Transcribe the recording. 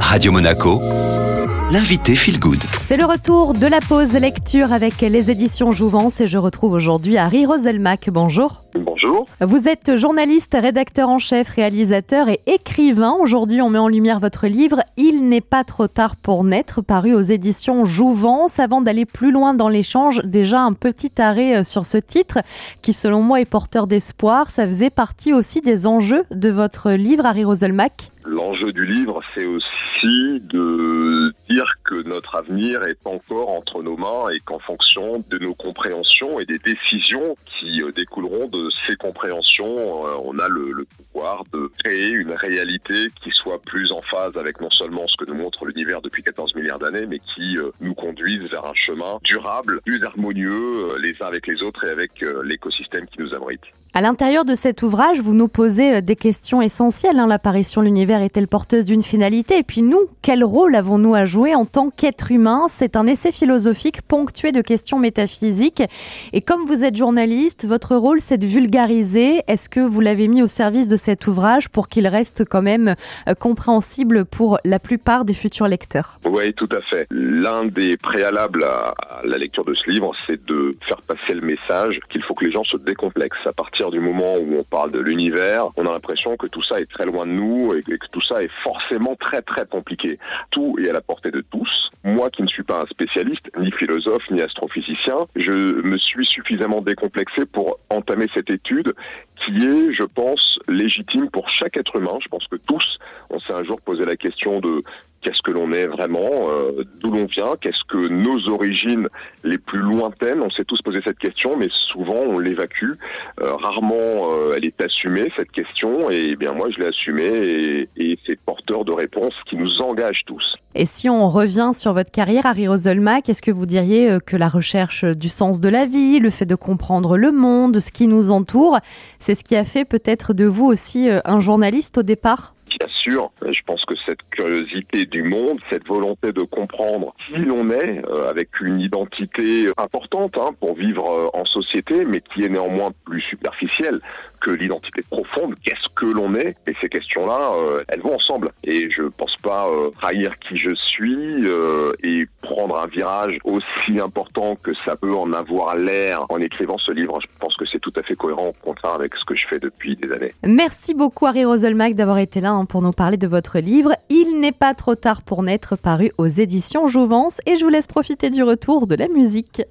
Radio Monaco, l'invité Feel Good. C'est le retour de la pause lecture avec les éditions Jouvence et je retrouve aujourd'hui Harry Roselmack. Bonjour. Bonjour. Vous êtes journaliste, rédacteur en chef, réalisateur et écrivain. Aujourd'hui, on met en lumière votre livre Il n'est pas trop tard pour naître, paru aux éditions Jouvence. Avant d'aller plus loin dans l'échange, déjà un petit arrêt euh, sur ce titre qui, selon moi, est porteur d'espoir. Ça faisait partie aussi des enjeux de votre livre, Harry Roselmack L'enjeu du livre, c'est aussi de notre avenir est encore entre nos mains et qu'en fonction de nos compréhensions et des décisions qui euh, découleront de ces compréhensions, euh, on a le, le de créer une réalité qui soit plus en phase avec non seulement ce que nous montre l'univers depuis 14 milliards d'années, mais qui euh, nous conduise vers un chemin durable, plus harmonieux les uns avec les autres et avec l'écosystème qui nous abrite. À l'intérieur de cet ouvrage, vous nous posez des questions essentielles. Hein. L'apparition de l'univers est-elle porteuse d'une finalité? Et puis nous, quel rôle avons-nous à jouer en tant qu'être humain C'est un essai philosophique ponctué de questions métaphysiques. Et comme vous êtes journaliste, votre rôle, c'est de vulgariser. Est-ce que vous l'avez mis au service de cet ouvrage pour qu'il reste quand même euh, compréhensible pour la plupart des futurs lecteurs Oui, tout à fait. L'un des préalables à la lecture de ce livre, c'est de faire passer le message qu'il faut que les gens se décomplexent à partir du moment où on parle de l'univers, on a l'impression que tout ça est très loin de nous et que tout ça est forcément très très compliqué. Tout est à la portée de tous. Moi qui ne suis pas un spécialiste, ni philosophe, ni astrophysicien, je me suis suffisamment décomplexé pour entamer cette étude qui est, je pense, légitime pour chaque être humain. Je pense que tous, on s'est un jour posé la question de qu'est-ce que l'on est vraiment, euh, d'où l'on vient, qu'est-ce que nos origines les plus lointaines, on s'est tous posé cette question, mais souvent on l'évacue. Euh, rarement euh, elle est assumée, cette question, et bien moi je l'ai assumée, et, et c'est porteur de réponses qui nous engagent tous. Et si on revient sur votre carrière, Harry Roselmack, est-ce que vous diriez que la recherche du sens de la vie, le fait de comprendre le monde, ce qui nous entoure, c'est ce qui a fait peut-être de vous aussi un journaliste au départ? Bien sûr, je pense que cette curiosité du monde, cette volonté de comprendre qui l'on est, euh, avec une identité importante hein, pour vivre euh, en société, mais qui est néanmoins plus superficielle que l'identité profonde, qu'est-ce que l'on est Et ces questions-là, euh, elles vont ensemble. Et je pense pas trahir qui je suis et prendre un virage aussi important que ça peut en avoir l'air en écrivant ce livre. Je pense que c'est tout à fait cohérent, au contraire, avec ce que je fais depuis des années. Merci beaucoup, Harry Roselmack, d'avoir été là hein, pour nous parler de votre livre. Il n'est pas trop tard pour naître, paru aux éditions Jouvence. Et je vous laisse profiter du retour de la musique.